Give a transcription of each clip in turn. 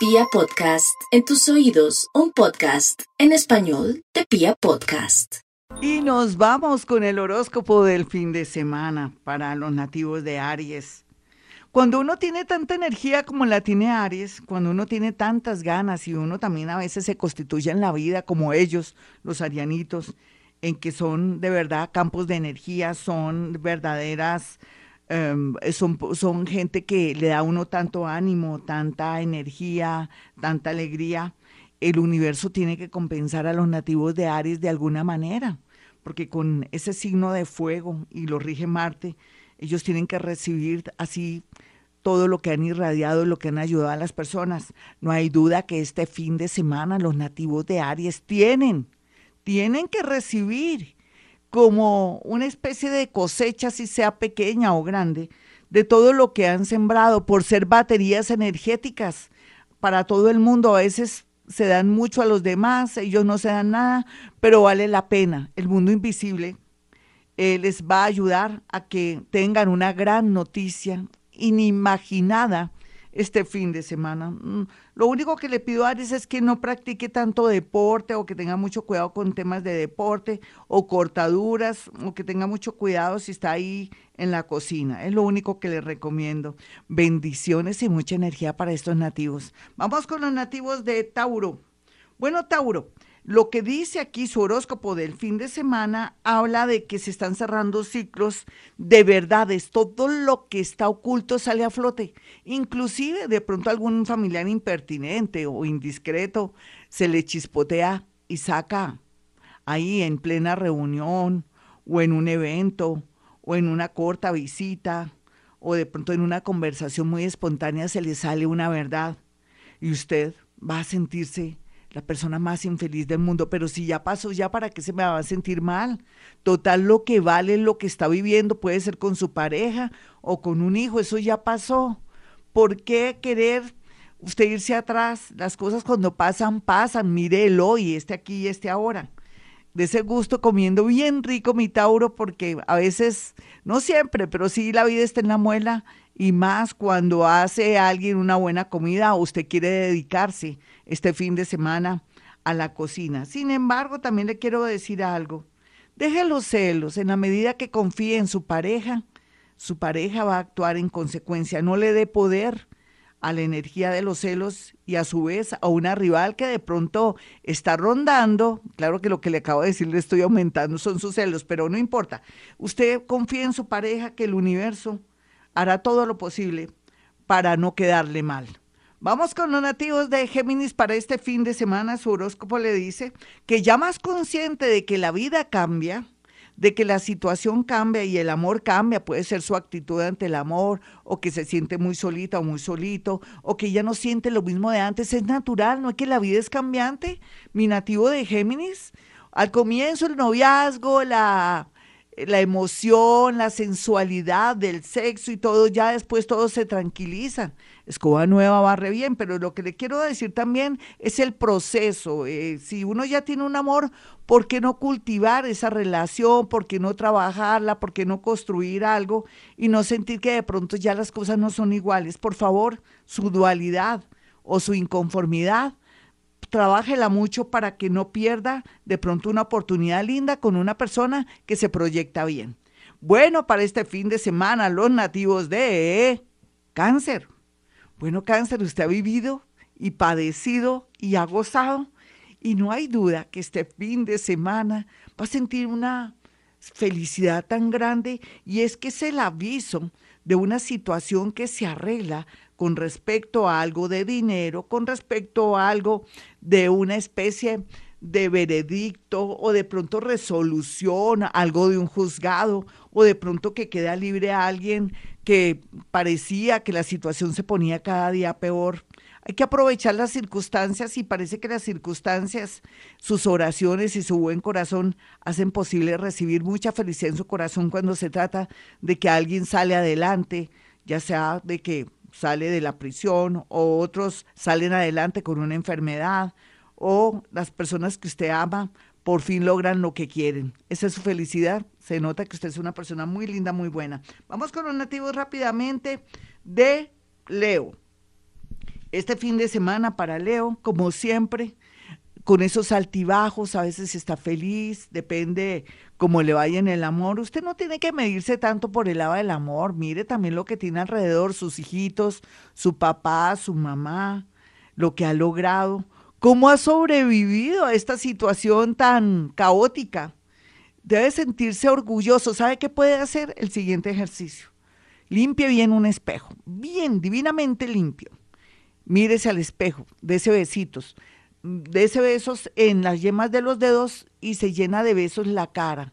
Pia Podcast, en tus oídos, un podcast en español de Pia Podcast. Y nos vamos con el horóscopo del fin de semana para los nativos de Aries. Cuando uno tiene tanta energía como la tiene Aries, cuando uno tiene tantas ganas y uno también a veces se constituye en la vida como ellos, los arianitos, en que son de verdad campos de energía, son verdaderas Em, son, son gente que le da a uno tanto ánimo, tanta energía, tanta alegría. El universo tiene que compensar a los nativos de Aries de alguna manera, porque con ese signo de fuego y lo rige Marte, ellos tienen que recibir así todo lo que han irradiado, lo que han ayudado a las personas. No hay duda que este fin de semana los nativos de Aries tienen, tienen que recibir como una especie de cosecha, si sea pequeña o grande, de todo lo que han sembrado por ser baterías energéticas para todo el mundo. A veces se dan mucho a los demás, ellos no se dan nada, pero vale la pena. El mundo invisible eh, les va a ayudar a que tengan una gran noticia inimaginada este fin de semana. Mm, lo único que le pido a Aries es que no practique tanto deporte o que tenga mucho cuidado con temas de deporte o cortaduras o que tenga mucho cuidado si está ahí en la cocina. Es lo único que le recomiendo. Bendiciones y mucha energía para estos nativos. Vamos con los nativos de Tauro. Bueno, Tauro, lo que dice aquí su horóscopo del fin de semana habla de que se están cerrando ciclos de verdades. Todo lo que está oculto sale a flote. Inclusive de pronto algún familiar impertinente o indiscreto se le chispotea y saca ahí en plena reunión o en un evento o en una corta visita o de pronto en una conversación muy espontánea se le sale una verdad y usted va a sentirse la persona más infeliz del mundo, pero si ya pasó, ya para qué se me va a sentir mal. Total, lo que vale lo que está viviendo puede ser con su pareja o con un hijo, eso ya pasó. ¿Por qué querer usted irse atrás? Las cosas cuando pasan, pasan. Mire el hoy, este aquí y este ahora. De ese gusto comiendo bien rico mi Tauro, porque a veces, no siempre, pero sí la vida está en la muela y más cuando hace alguien una buena comida o usted quiere dedicarse este fin de semana a la cocina. Sin embargo, también le quiero decir algo. Deje los celos. En la medida que confíe en su pareja, su pareja va a actuar en consecuencia. No le dé poder a la energía de los celos y a su vez a una rival que de pronto está rondando. Claro que lo que le acabo de decir le estoy aumentando son sus celos, pero no importa. Usted confía en su pareja que el universo hará todo lo posible para no quedarle mal. Vamos con los nativos de Géminis para este fin de semana. Su horóscopo le dice que ya más consciente de que la vida cambia, de que la situación cambia y el amor cambia, puede ser su actitud ante el amor, o que se siente muy solita o muy solito, o que ya no siente lo mismo de antes, es natural, no es que la vida es cambiante. Mi nativo de Géminis, al comienzo el noviazgo, la, la emoción, la sensualidad del sexo y todo, ya después todo se tranquiliza escoba nueva barre bien, pero lo que le quiero decir también es el proceso. Eh, si uno ya tiene un amor, ¿por qué no cultivar esa relación? ¿Por qué no trabajarla? ¿Por qué no construir algo y no sentir que de pronto ya las cosas no son iguales? Por favor, su dualidad o su inconformidad, trabájela mucho para que no pierda de pronto una oportunidad linda con una persona que se proyecta bien. Bueno, para este fin de semana, los nativos de cáncer. Bueno, cáncer, usted ha vivido y padecido y ha gozado y no hay duda que este fin de semana va a sentir una felicidad tan grande y es que es el aviso de una situación que se arregla con respecto a algo de dinero, con respecto a algo de una especie de veredicto o de pronto resolución, algo de un juzgado o de pronto que queda libre a alguien que parecía que la situación se ponía cada día peor. Hay que aprovechar las circunstancias y parece que las circunstancias, sus oraciones y su buen corazón hacen posible recibir mucha felicidad en su corazón cuando se trata de que alguien sale adelante, ya sea de que sale de la prisión o otros salen adelante con una enfermedad o las personas que usted ama por fin logran lo que quieren. Esa es su felicidad. Se nota que usted es una persona muy linda, muy buena. Vamos con los nativos rápidamente de Leo. Este fin de semana para Leo, como siempre, con esos altibajos, a veces está feliz, depende cómo le vaya en el amor. Usted no tiene que medirse tanto por el lado del amor, mire también lo que tiene alrededor, sus hijitos, su papá, su mamá, lo que ha logrado, cómo ha sobrevivido a esta situación tan caótica. Debe sentirse orgulloso. ¿Sabe qué puede hacer? El siguiente ejercicio. Limpie bien un espejo, bien, divinamente limpio. Mírese al espejo, ese besitos ese besos en las yemas de los dedos y se llena de besos la cara.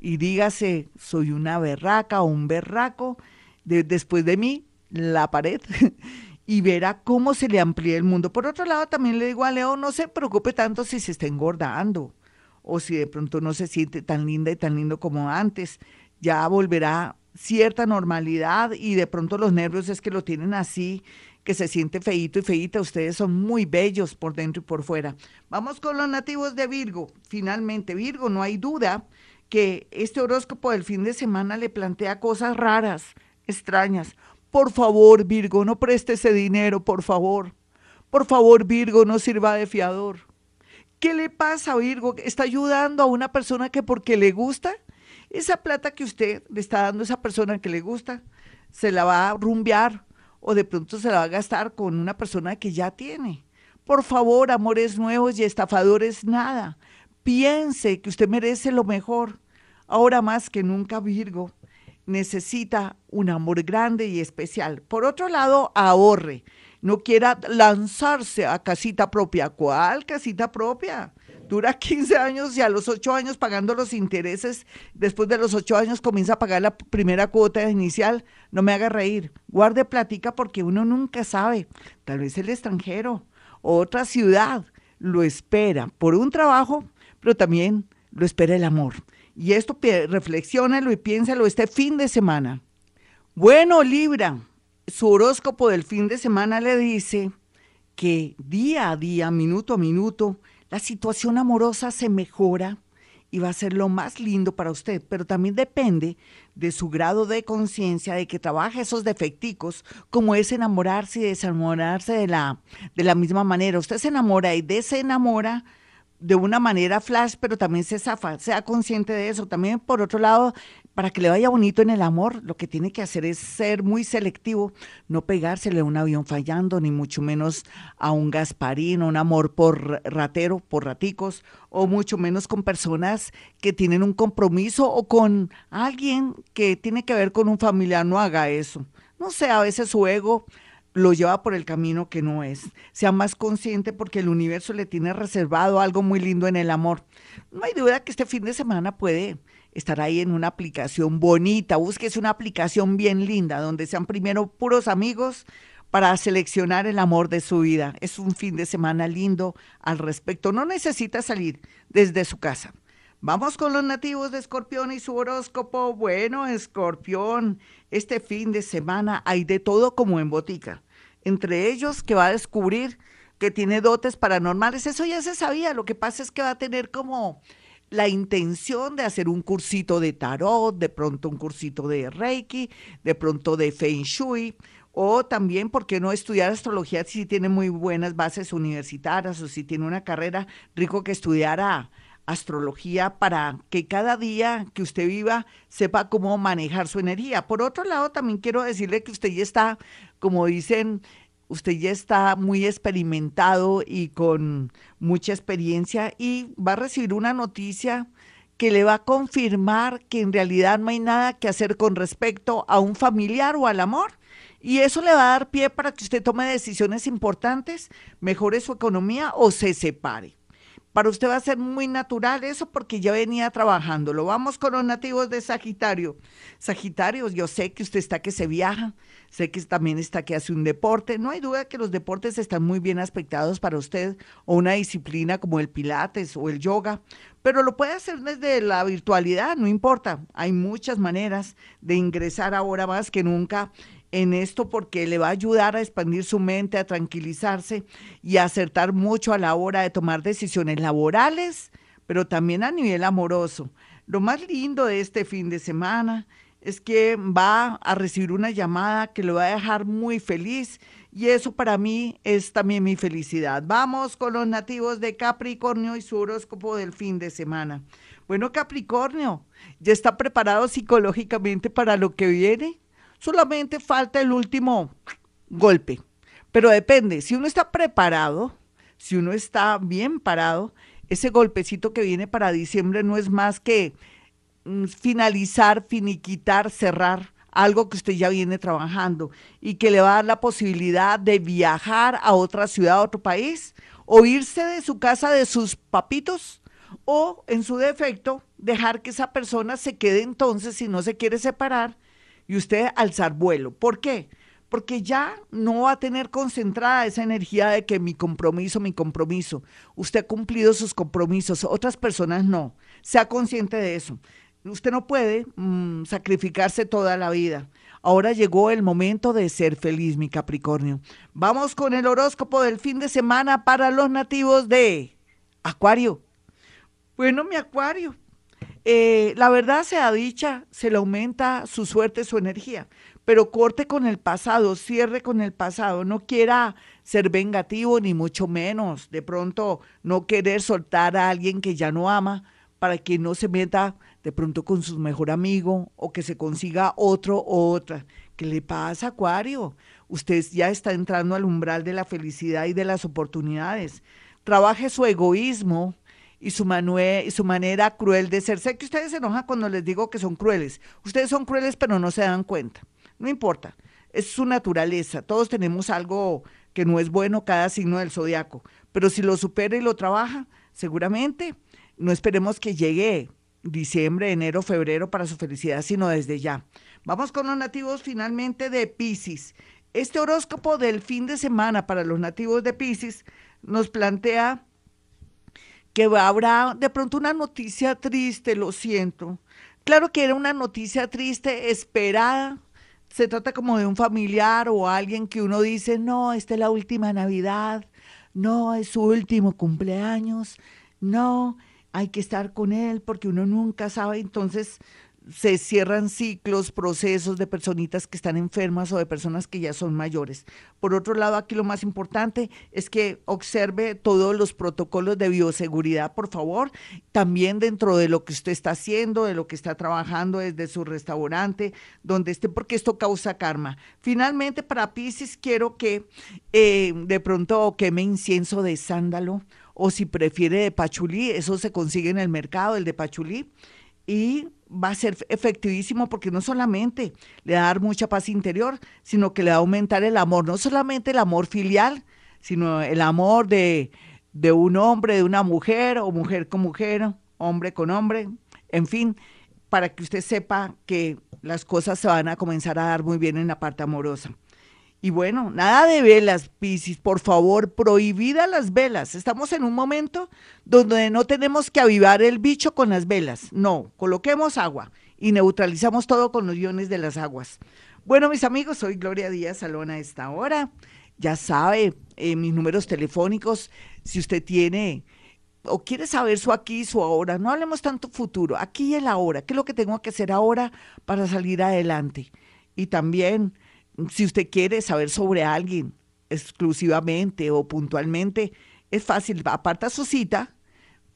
Y dígase, soy una berraca o un berraco, después de mí, la pared, y verá cómo se le amplía el mundo. Por otro lado, también le digo a Leo, no se preocupe tanto si se está engordando o si de pronto no se siente tan linda y tan lindo como antes. Ya volverá cierta normalidad y de pronto los nervios es que lo tienen así que se siente feíto y feíta. Ustedes son muy bellos por dentro y por fuera. Vamos con los nativos de Virgo. Finalmente, Virgo, no hay duda que este horóscopo del fin de semana le plantea cosas raras, extrañas. Por favor, Virgo, no preste ese dinero, por favor. Por favor, Virgo, no sirva de fiador. ¿Qué le pasa, Virgo? ¿Está ayudando a una persona que porque le gusta? Esa plata que usted le está dando a esa persona que le gusta, se la va a rumbear o de pronto se la va a gastar con una persona que ya tiene. Por favor, amores nuevos y estafadores, nada. Piense que usted merece lo mejor. Ahora más que nunca, Virgo, necesita un amor grande y especial. Por otro lado, ahorre. No quiera lanzarse a casita propia. ¿Cuál casita propia? Dura 15 años y a los 8 años pagando los intereses, después de los 8 años comienza a pagar la primera cuota inicial, no me haga reír, guarde platica porque uno nunca sabe, tal vez el extranjero, otra ciudad lo espera por un trabajo, pero también lo espera el amor. Y esto reflexiónalo y piénsalo este fin de semana. Bueno, Libra, su horóscopo del fin de semana le dice que día a día, minuto a minuto, la situación amorosa se mejora y va a ser lo más lindo para usted, pero también depende de su grado de conciencia, de que trabaje esos defecticos, como es enamorarse y desenamorarse de la, de la misma manera. Usted se enamora y desenamora de una manera flash, pero también se zafa, sea consciente de eso. También, por otro lado, para que le vaya bonito en el amor, lo que tiene que hacer es ser muy selectivo, no pegársele a un avión fallando, ni mucho menos a un Gasparín, un amor por ratero, por raticos, o mucho menos con personas que tienen un compromiso o con alguien que tiene que ver con un familiar. No haga eso. No sé, a veces su ego lo lleva por el camino que no es. Sea más consciente porque el universo le tiene reservado algo muy lindo en el amor. No hay duda que este fin de semana puede estar ahí en una aplicación bonita. Búsquese una aplicación bien linda donde sean primero puros amigos para seleccionar el amor de su vida. Es un fin de semana lindo al respecto. No necesita salir desde su casa. Vamos con los nativos de Escorpión y su horóscopo. Bueno, Escorpión, este fin de semana hay de todo como en botica entre ellos que va a descubrir que tiene dotes paranormales. Eso ya se sabía, lo que pasa es que va a tener como la intención de hacer un cursito de tarot, de pronto un cursito de Reiki, de pronto de Feng Shui, o también, ¿por qué no estudiar astrología si tiene muy buenas bases universitarias o si tiene una carrera rico que estudiara astrología para que cada día que usted viva sepa cómo manejar su energía? Por otro lado, también quiero decirle que usted ya está como dicen, usted ya está muy experimentado y con mucha experiencia y va a recibir una noticia que le va a confirmar que en realidad no hay nada que hacer con respecto a un familiar o al amor. Y eso le va a dar pie para que usted tome decisiones importantes, mejore su economía o se separe. Para usted va a ser muy natural eso porque ya venía trabajando. Lo Vamos con los nativos de Sagitario. Sagitario, yo sé que usted está que se viaja, sé que también está que hace un deporte. No hay duda que los deportes están muy bien aspectados para usted o una disciplina como el pilates o el yoga, pero lo puede hacer desde la virtualidad, no importa. Hay muchas maneras de ingresar ahora más que nunca en esto porque le va a ayudar a expandir su mente, a tranquilizarse y a acertar mucho a la hora de tomar decisiones laborales, pero también a nivel amoroso. Lo más lindo de este fin de semana es que va a recibir una llamada que lo va a dejar muy feliz y eso para mí es también mi felicidad. Vamos con los nativos de Capricornio y su horóscopo del fin de semana. Bueno, Capricornio, ¿ya está preparado psicológicamente para lo que viene? Solamente falta el último golpe. Pero depende, si uno está preparado, si uno está bien parado, ese golpecito que viene para diciembre no es más que mm, finalizar, finiquitar, cerrar algo que usted ya viene trabajando y que le va a dar la posibilidad de viajar a otra ciudad, a otro país, o irse de su casa de sus papitos, o en su defecto, dejar que esa persona se quede entonces si no se quiere separar y usted alzar vuelo. ¿Por qué? Porque ya no va a tener concentrada esa energía de que mi compromiso, mi compromiso. Usted ha cumplido sus compromisos, otras personas no. Sea consciente de eso. Usted no puede mm, sacrificarse toda la vida. Ahora llegó el momento de ser feliz, mi Capricornio. Vamos con el horóscopo del fin de semana para los nativos de Acuario. Bueno, mi Acuario, eh, la verdad sea dicha, se le aumenta su suerte, su energía, pero corte con el pasado, cierre con el pasado, no quiera ser vengativo ni mucho menos, de pronto no querer soltar a alguien que ya no ama para que no se meta de pronto con su mejor amigo o que se consiga otro o otra. ¿Qué le pasa, Acuario? Usted ya está entrando al umbral de la felicidad y de las oportunidades. Trabaje su egoísmo y su, y su manera cruel de ser. Sé que ustedes se enojan cuando les digo que son crueles. Ustedes son crueles, pero no se dan cuenta. No importa. Es su naturaleza. Todos tenemos algo que no es bueno cada signo del zodiaco. Pero si lo supera y lo trabaja, seguramente no esperemos que llegue diciembre, enero, febrero para su felicidad, sino desde ya. Vamos con los nativos finalmente de Pisces. Este horóscopo del fin de semana para los nativos de Pisces nos plantea que habrá de pronto una noticia triste, lo siento. Claro que era una noticia triste, esperada. Se trata como de un familiar o alguien que uno dice, no, esta es la última Navidad, no, es su último cumpleaños, no, hay que estar con él porque uno nunca sabe, entonces se cierran ciclos, procesos de personitas que están enfermas o de personas que ya son mayores. Por otro lado, aquí lo más importante es que observe todos los protocolos de bioseguridad, por favor, también dentro de lo que usted está haciendo, de lo que está trabajando desde su restaurante, donde esté, porque esto causa karma. Finalmente, para Pisces, quiero que eh, de pronto queme incienso de sándalo o si prefiere de pachulí, eso se consigue en el mercado, el de pachulí, y va a ser efectivísimo porque no solamente le va a dar mucha paz interior, sino que le va a aumentar el amor, no solamente el amor filial, sino el amor de, de un hombre, de una mujer, o mujer con mujer, hombre con hombre, en fin, para que usted sepa que las cosas se van a comenzar a dar muy bien en la parte amorosa. Y bueno, nada de velas, Piscis, por favor, prohibida las velas. Estamos en un momento donde no tenemos que avivar el bicho con las velas. No, coloquemos agua y neutralizamos todo con los iones de las aguas. Bueno, mis amigos, soy Gloria Díaz Salón a esta hora. Ya sabe, eh, mis números telefónicos, si usted tiene o quiere saber su aquí y su ahora, no hablemos tanto futuro, aquí y el ahora, qué es lo que tengo que hacer ahora para salir adelante. Y también si usted quiere saber sobre alguien exclusivamente o puntualmente, es fácil, aparta su cita,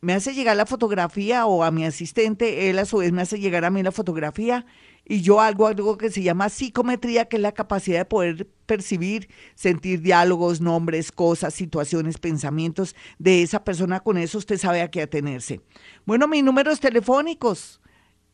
me hace llegar la fotografía o a mi asistente, él a su vez me hace llegar a mí la fotografía y yo hago algo que se llama psicometría, que es la capacidad de poder percibir, sentir diálogos, nombres, cosas, situaciones, pensamientos de esa persona. Con eso usted sabe a qué atenerse. Bueno, mis números telefónicos,